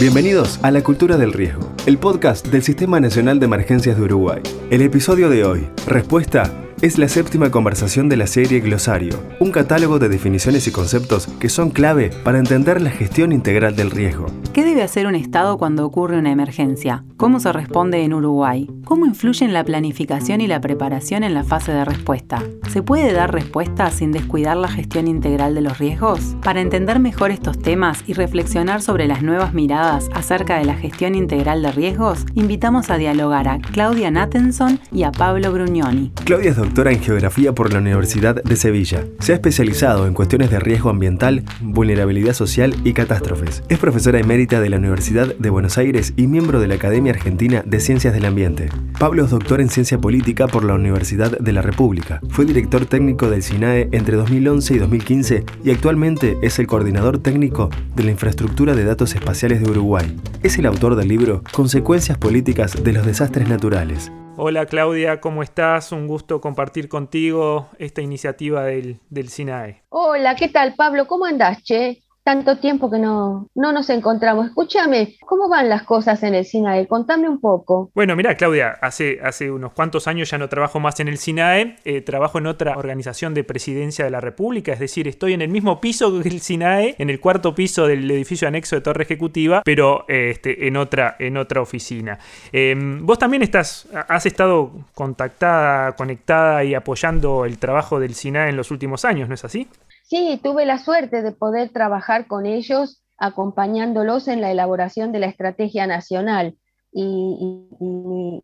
Bienvenidos a La Cultura del Riesgo, el podcast del Sistema Nacional de Emergencias de Uruguay. El episodio de hoy, Respuesta es la séptima conversación de la serie Glosario, un catálogo de definiciones y conceptos que son clave para entender la gestión integral del riesgo. ¿Qué debe hacer un Estado cuando ocurre una emergencia? ¿Cómo se responde en Uruguay? ¿Cómo influyen la planificación y la preparación en la fase de respuesta? ¿Se puede dar respuesta sin descuidar la gestión integral de los riesgos? Para entender mejor estos temas y reflexionar sobre las nuevas miradas acerca de la gestión integral de riesgos, invitamos a dialogar a Claudia Nattenson y a Pablo Brugnoni. Claudia es doctora en Geografía por la Universidad de Sevilla. Se ha especializado en cuestiones de riesgo ambiental, vulnerabilidad social y catástrofes. Es profesora emérita de la Universidad de Buenos Aires y miembro de la Academia Argentina de Ciencias del Ambiente. Pablo es doctor en Ciencia Política por la Universidad de la República. Fue director técnico del SINAE entre 2011 y 2015 y actualmente es el coordinador técnico de la infraestructura de datos espaciales de Uruguay. Es el autor del libro Consecuencias políticas de los desastres naturales. Hola Claudia, ¿cómo estás? Un gusto compartir contigo esta iniciativa del, del SINAE. Hola, ¿qué tal Pablo? ¿Cómo andás, che? Tanto tiempo que no, no nos encontramos. Escúchame, ¿cómo van las cosas en el SINAE? Contame un poco. Bueno, mira, Claudia, hace, hace unos cuantos años ya no trabajo más en el SINAE, eh, trabajo en otra organización de presidencia de la República, es decir, estoy en el mismo piso que el SINAE, en el cuarto piso del edificio anexo de Torre Ejecutiva, pero este, en, otra, en otra oficina. Em, vos también estás, has estado contactada, conectada y apoyando el trabajo del SINAE en los últimos años, ¿no es así? Sí, tuve la suerte de poder trabajar con ellos acompañándolos en la elaboración de la estrategia nacional. Y,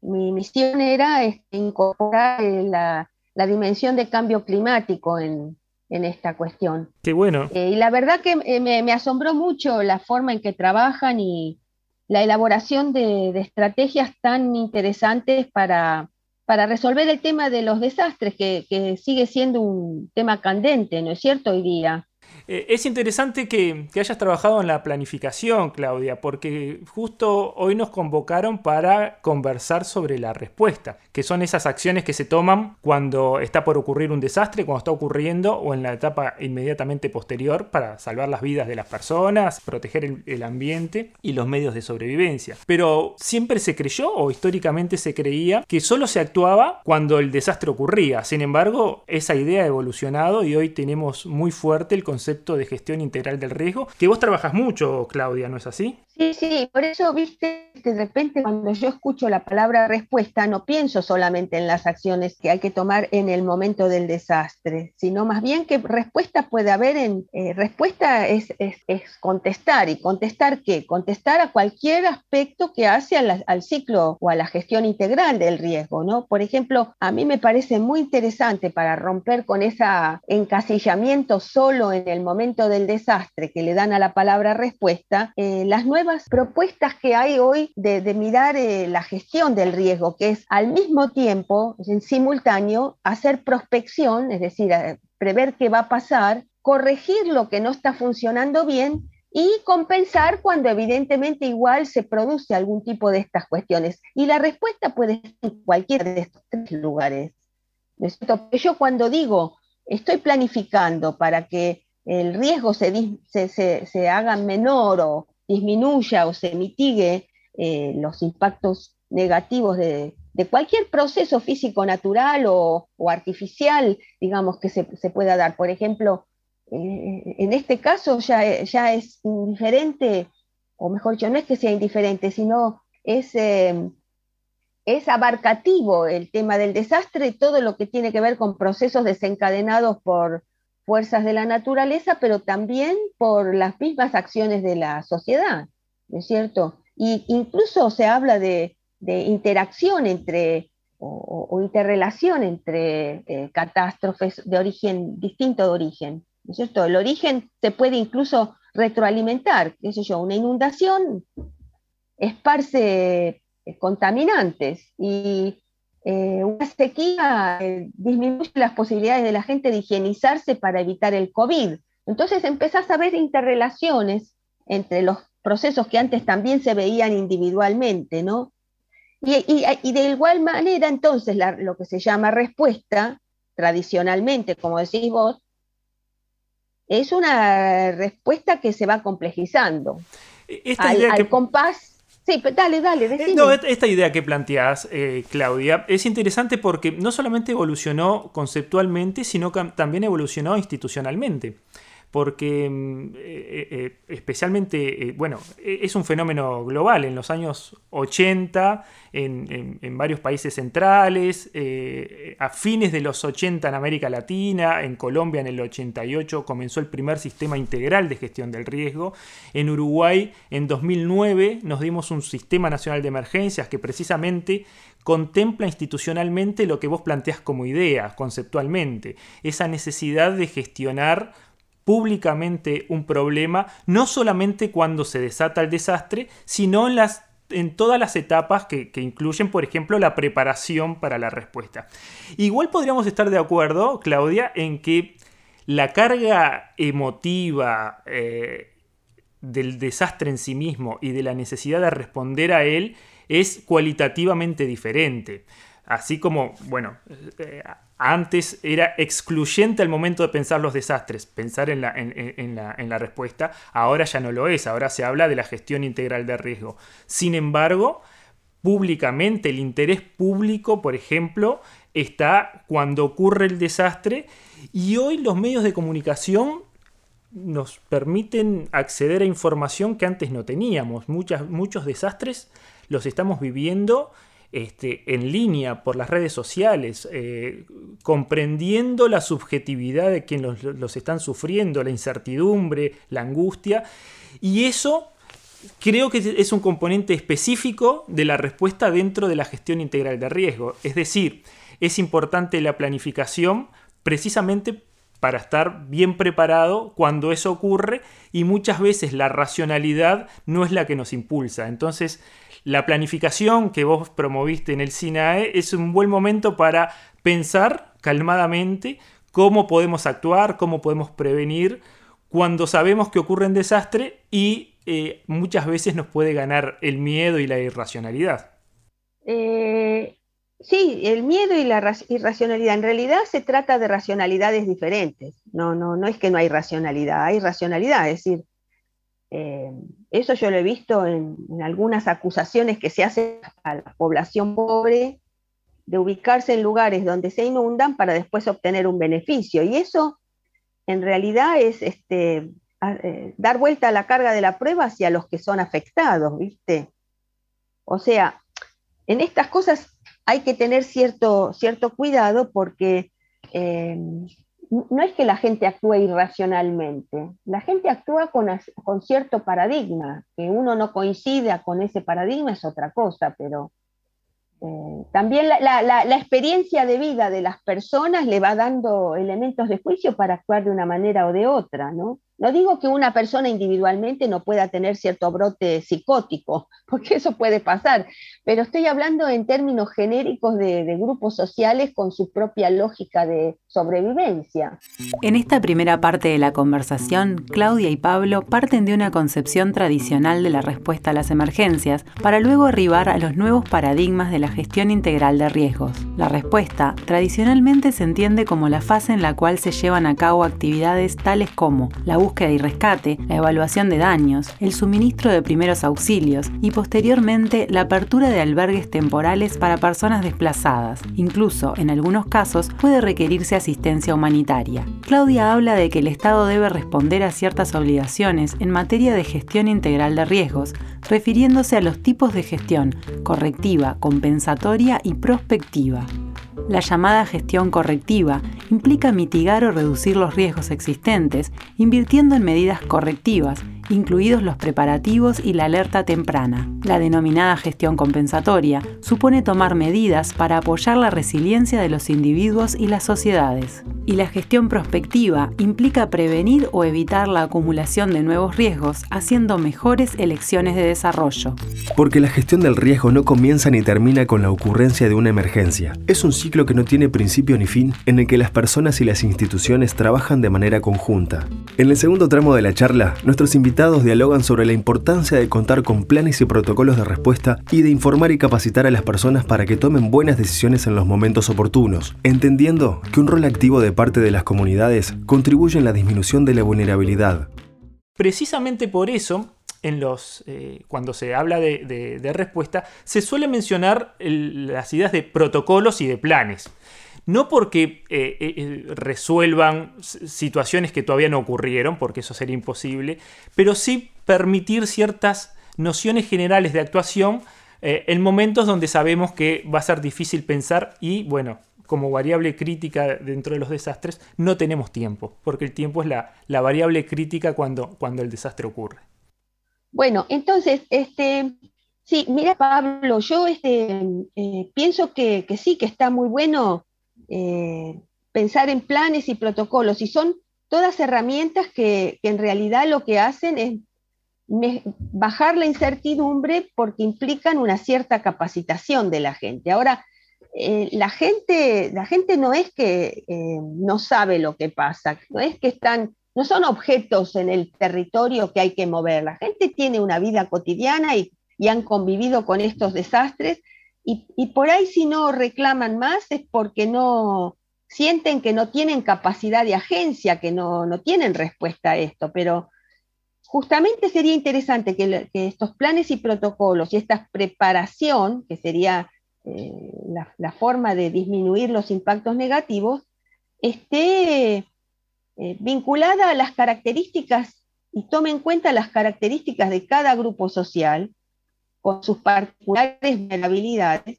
mi, misión era este, incorporar eh, la, dimensión de cambio climático en, esta cuestión. Qué bueno. Eh, y la verdad que eh, me, asombró mucho la forma en que trabajan y la elaboración de estrategias tan interesantes para, para resolver el tema de los desastres, que, sigue siendo un tema candente, ¿no es cierto, hoy día? Eh, es interesante que, hayas trabajado en la planificación, Claudia, porque justo hoy nos convocaron para conversar sobre la respuesta, que son esas acciones que se toman cuando está por ocurrir un desastre, cuando está ocurriendo o en la etapa inmediatamente posterior para salvar las vidas de las personas, proteger el, el ambiente y los medios de sobrevivencia. Pero siempre se creyó o históricamente se creía que solo se actuaba cuando el desastre ocurría. Sin embargo, esa idea ha evolucionado y hoy tenemos muy fuerte el concepto de gestión integral del riesgo, que vos trabajas mucho, Claudia, ¿no es así? Sí, sí, por eso, viste, de repente cuando yo escucho la palabra respuesta, no pienso solamente en las acciones que hay que tomar en el momento del desastre, sino más bien que respuesta puede haber en, eh, respuesta es, es, contestar, y contestar qué? Contestar a cualquier aspecto que hace al ciclo o a la gestión integral del riesgo, ¿no? Por ejemplo, a mí me parece muy interesante para romper con ese encasillamiento solo en el momento del desastre que le dan a la palabra respuesta, eh, las nuevas propuestas que hay hoy de, mirar eh, la gestión del riesgo, que es al mismo tiempo, en simultáneo, hacer prospección, es decir, eh, prever qué va a pasar, corregir lo que no está funcionando bien y compensar cuando evidentemente igual se produce algún tipo de estas cuestiones. Y la respuesta puede ser en cualquiera de estos tres lugares. Yo cuando digo, estoy planificando para que el riesgo se, se, se haga menor o, disminuya o se mitigue eh, los impactos negativos de, cualquier proceso físico natural o, artificial, digamos, que se, pueda dar. Por ejemplo, eh, en este caso ya, es indiferente, o mejor dicho, no es que sea indiferente, sino es, eh, es abarcativo el tema del desastre, todo lo que tiene que ver con procesos desencadenados por fuerzas de la naturaleza, pero también por las mismas acciones de la sociedad, ¿no es cierto? Y incluso se habla de, interacción entre o, interrelación entre eh, catástrofes de origen distinto de origen, ¿no es cierto? El origen se puede incluso retroalimentar, qué sé yo, una inundación esparce eh, contaminantes y eh, una sequía eh, disminuye las posibilidades de la gente de higienizarse para evitar el COVID. Entonces empezás a ver interrelaciones entre los procesos que antes también se veían individualmente, ¿no? Y, de igual manera, entonces, lo que se llama respuesta, tradicionalmente, como decís vos, es una respuesta que se va complejizando. esta al, idea compás Sí, dale, dale, eh, decime. No, esta idea que planteas, eh, Claudia, es interesante porque no solamente evolucionó conceptualmente, sino que también evolucionó institucionalmente porque mm, eh, eh, especialmente, eh, bueno, e, es un fenómeno global. En los años 80, en, varios países centrales, a fines de los 80 en América Latina, en Colombia en el 88 comenzó el primer sistema integral de gestión del riesgo. En Uruguay, en 2009, nos dimos un sistema nacional de emergencias que precisamente contempla institucionalmente lo que vos planteas como idea, conceptualmente, esa necesidad de gestionar públicamente un problema, no solamente cuando se desata el desastre, sino en, las, en todas las etapas que, incluyen, por ejemplo, la preparación para la respuesta. Igual podríamos estar de acuerdo, Claudia, en que la carga emotiva eh, del desastre en sí mismo y de la necesidad de responder a él es cualitativamente diferente. Así como, bueno, eh, antes era excluyente al momento de pensar los desastres, pensar en la, en, la, respuesta, ahora ya no lo es, ahora se habla de la gestión integral de riesgo. Sin embargo, públicamente, el interés público, por ejemplo, está cuando ocurre el desastre y hoy los medios de comunicación nos permiten acceder a información que antes no teníamos. muchos desastres los estamos viviendo este, en línea por las redes sociales, eh, comprendiendo la subjetividad de quienes los, están sufriendo, la incertidumbre, la angustia, y eso creo que es un componente específico de la respuesta dentro de la gestión integral de riesgo. Es decir, es importante la planificación precisamente para estar bien preparado cuando eso ocurre y muchas veces la racionalidad no es la que nos impulsa. Entonces, la planificación que vos promoviste en el SINAE es un buen momento para pensar calmadamente cómo podemos actuar, cómo podemos prevenir cuando sabemos que ocurre un desastre y eh, muchas veces nos puede ganar el miedo y la irracionalidad. Eh, sí, el miedo y la irracionalidad. En realidad se trata de racionalidades diferentes. No, no, no es que no hay racionalidad, hay racionalidad. Es decir, eh, eso yo lo he visto en, algunas acusaciones que se hacen a la población pobre de ubicarse en lugares donde se inundan para después obtener un beneficio. Y eso en realidad es este, eh, dar vuelta a la carga de la prueba hacia los que son afectados, ¿viste? O sea, en estas cosas hay que tener cierto, cierto cuidado porque eh, no es que la gente actúe irracionalmente, la gente actúa con, cierto paradigma, que uno no coincida con ese paradigma es otra cosa, pero eh, también la, experiencia de vida de las personas le va dando elementos de juicio para actuar de una manera o de otra, ¿no? No digo que una persona individualmente no pueda tener cierto brote psicótico, porque eso puede pasar, pero estoy hablando en términos genéricos de, grupos sociales con su propia lógica de sobrevivencia. En esta primera parte de la conversación, Claudia y Pablo parten de una concepción tradicional de la respuesta a las emergencias para luego arribar a los nuevos paradigmas de la gestión integral de riesgos. La respuesta tradicionalmente se entiende como la fase en la cual se llevan a cabo actividades tales como la búsqueda y rescate, la evaluación de daños, el suministro de primeros auxilios y posteriormente la apertura de albergues temporales para personas desplazadas. Incluso, en algunos casos, puede requerirse asistencia humanitaria. Claudia habla de que el Estado debe responder a ciertas obligaciones en materia de gestión integral de riesgos, refiriéndose a los tipos de gestión correctiva, compensatoria y prospectiva. La llamada gestión correctiva implica mitigar o reducir los riesgos existentes, invirtiendo en medidas correctivas incluidos los preparativos y la alerta temprana. La denominada gestión compensatoria supone tomar medidas para apoyar la resiliencia de los individuos y las sociedades. Y la gestión prospectiva implica prevenir o evitar la acumulación de nuevos riesgos haciendo mejores elecciones de desarrollo. Porque la gestión del riesgo no comienza ni termina con la ocurrencia de una emergencia. Es un ciclo que no tiene principio ni fin en el que las personas y las instituciones trabajan de manera conjunta. En el segundo tramo de la charla, nuestros invitados dialogan sobre la importancia de contar con planes y protocolos de respuesta y de informar y capacitar a las personas para que tomen buenas decisiones en los momentos oportunos, entendiendo que un rol activo de parte de las comunidades contribuye en la disminución de la vulnerabilidad. Precisamente por eso, eh, cuando se habla de, respuesta, se suele mencionar las ideas de protocolos y de planes. No porque eh, eh, resuelvan situaciones que todavía no ocurrieron, porque eso sería imposible, pero sí permitir ciertas nociones generales de actuación en momentos donde sabemos que va a ser difícil pensar y, bueno, como variable crítica dentro de los desastres, no tenemos tiempo, porque el tiempo es la, variable crítica cuando, el desastre ocurre. Bueno, entonces, este, sí, mira Pablo, yo este, eh, pienso que, sí, que está muy bueno eh, pensar en planes y protocolos, y son todas herramientas que, en realidad lo que hacen es bajar la incertidumbre porque implican una cierta capacitación de la gente. Ahora, eh, la, gente, la gente no es que no sabe lo que pasa, no es que están no son objetos en el territorio que hay que mover. La gente tiene una vida cotidiana y, han convivido con estos desastres y, por ahí si no reclaman más es porque no sienten que no tienen capacidad de agencia, que no, tienen respuesta a esto, pero justamente sería interesante que, estos planes y protocolos y esta preparación, que sería eh, la, la, forma de disminuir los impactos negativos, esté eh, vinculada a las características y tome en cuenta las características de cada grupo social con sus particulares vulnerabilidades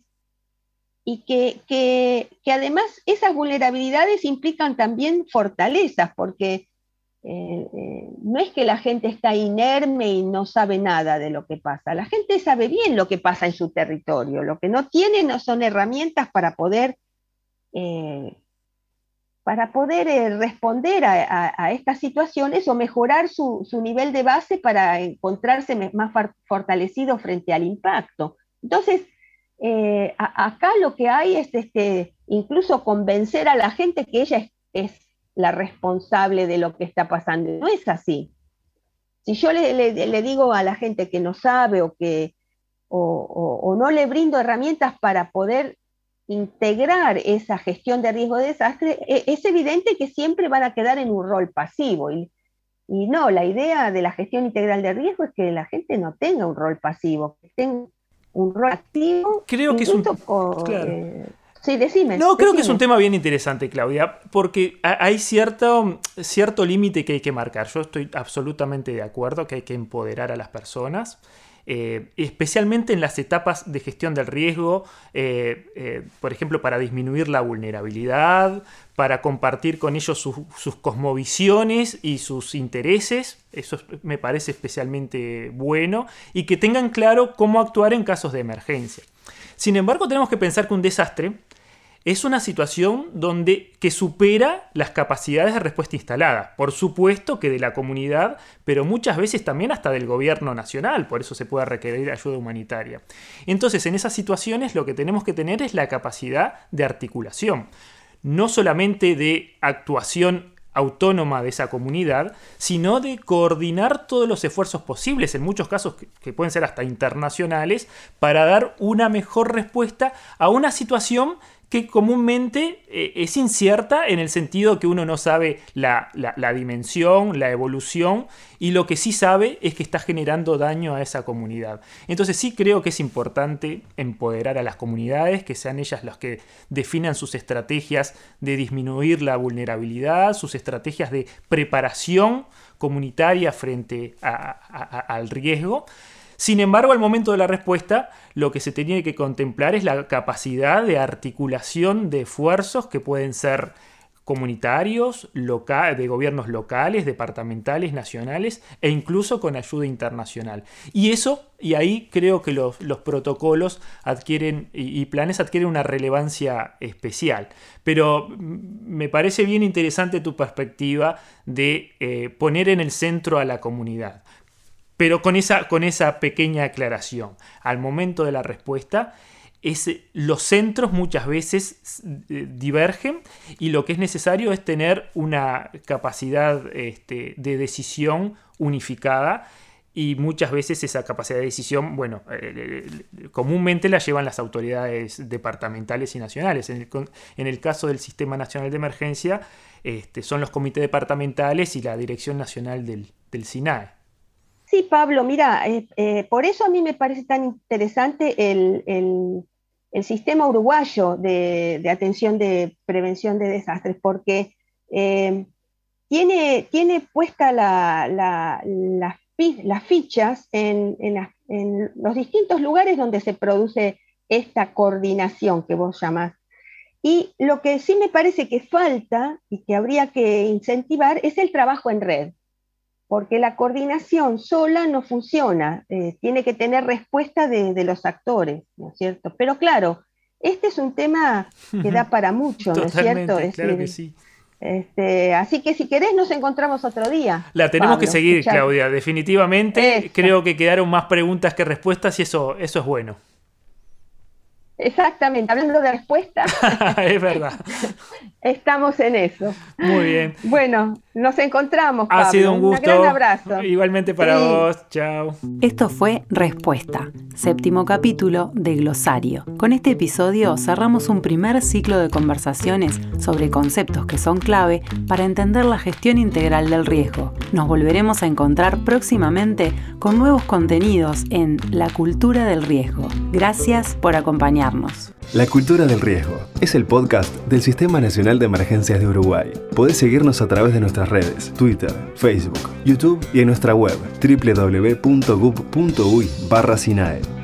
y que, además esas vulnerabilidades implican también fortalezas, porque eh, eh, no es que la gente está inerme y no sabe nada de lo que pasa, la gente sabe bien lo que pasa en su territorio, lo que no tiene no son herramientas para poder para poder eh, responder a, estas situaciones o mejorar su, nivel de base para encontrarse más fortalecido frente al impacto. Entonces, eh, acá lo que hay es este, incluso convencer a la gente que ella es, la responsable de lo que está pasando. No es así. Si yo le, digo a la gente que no sabe o que o no le brindo herramientas para poder integrar esa gestión de riesgo de desastre, e, es evidente que siempre van a quedar en un rol pasivo. Y, no, la idea de la gestión integral de riesgo es que la gente no tenga un rol pasivo, que tenga un rol activo. Creo que es un... Eh, sí, decime. No, creo que es un tema bien interesante, Claudia, porque hay cierto, cierto límite que hay que marcar. Yo estoy absolutamente de acuerdo que hay que empoderar a las personas. Eh, especialmente en las etapas de gestión del riesgo, eh, eh, por ejemplo, para disminuir la vulnerabilidad, para compartir con ellos sus cosmovisiones y sus intereses, eso me parece especialmente bueno, y que tengan claro cómo actuar en casos de emergencia. Sin embargo, tenemos que pensar que un desastre es una situación donde, que supera las capacidades de respuesta instaladas. Por supuesto que de la comunidad, pero muchas veces también hasta del gobierno nacional, por eso se puede requerir ayuda humanitaria. Entonces, en esas situaciones lo que tenemos que tener es la capacidad de articulación, no solamente de actuación autónoma de esa comunidad, sino de coordinar todos los esfuerzos posibles, en muchos casos que, pueden ser hasta internacionales, para dar una mejor respuesta a una situación que comúnmente eh, es incierta en el sentido que uno no sabe la, dimensión, la evolución, y lo que sí sabe es que está generando daño a esa comunidad. Entonces sí creo que es importante empoderar a las comunidades, que sean ellas las que definan sus estrategias de disminuir la vulnerabilidad, sus estrategias de preparación comunitaria frente al riesgo. Sin embargo, al momento de la respuesta, lo que se tiene que contemplar es la capacidad de articulación de esfuerzos que pueden ser comunitarios, de gobiernos locales, departamentales, nacionales e incluso con ayuda internacional. Y eso, y ahí creo que los, protocolos adquieren y, planes adquieren una relevancia especial. Pero me parece bien interesante tu perspectiva de eh, poner en el centro a la comunidad. Pero con esa, con esa pequeña aclaración, al momento de la respuesta, es, los centros muchas veces eh, divergen y lo que es necesario es tener una capacidad este, de decisión unificada y muchas veces esa capacidad de decisión, bueno, eh, eh, comúnmente la llevan las autoridades departamentales y nacionales. En el, caso del Sistema Nacional de Emergencia, este, son los comités departamentales y la Dirección Nacional del, del SINAE. Sí, Pablo, mira, eh, eh, por eso a mí me parece tan interesante el, sistema uruguayo de, atención de prevención de desastres, porque eh, tiene, tiene puesta las fichas en, en, los distintos lugares donde se produce esta coordinación que vos llamás. Y lo que sí me parece que falta y que habría que incentivar es el trabajo en red porque la coordinación sola no funciona, eh, tiene que tener respuesta de, los actores, ¿no es cierto? Pero claro, este es un tema que da para mucho, ¿no es cierto? claro que sí. Este, así que si querés nos encontramos otro día. La tenemos que seguir, Claudia, definitivamente. Creo que quedaron más preguntas que respuestas y eso, eso es bueno. Exactamente, hablando de respuesta. es verdad. Estamos en eso. Muy bien. Bueno, nos encontramos. Ha sido un gusto. Un gran abrazo. Igualmente para vos. Chao. Esto fue Respuesta, séptimo capítulo de Glosario. Con este episodio cerramos un primer ciclo de conversaciones sobre conceptos que son clave para entender la gestión integral del riesgo. Nos volveremos a encontrar próximamente con nuevos contenidos en La cultura del riesgo. Gracias por acompañarnos. La Cultura del Riesgo es el podcast del Sistema De Emergencias de Uruguay. Podés seguirnos a través de nuestras redes, Twitter, Facebook, YouTube y en nuestra web www.gub.uy barra.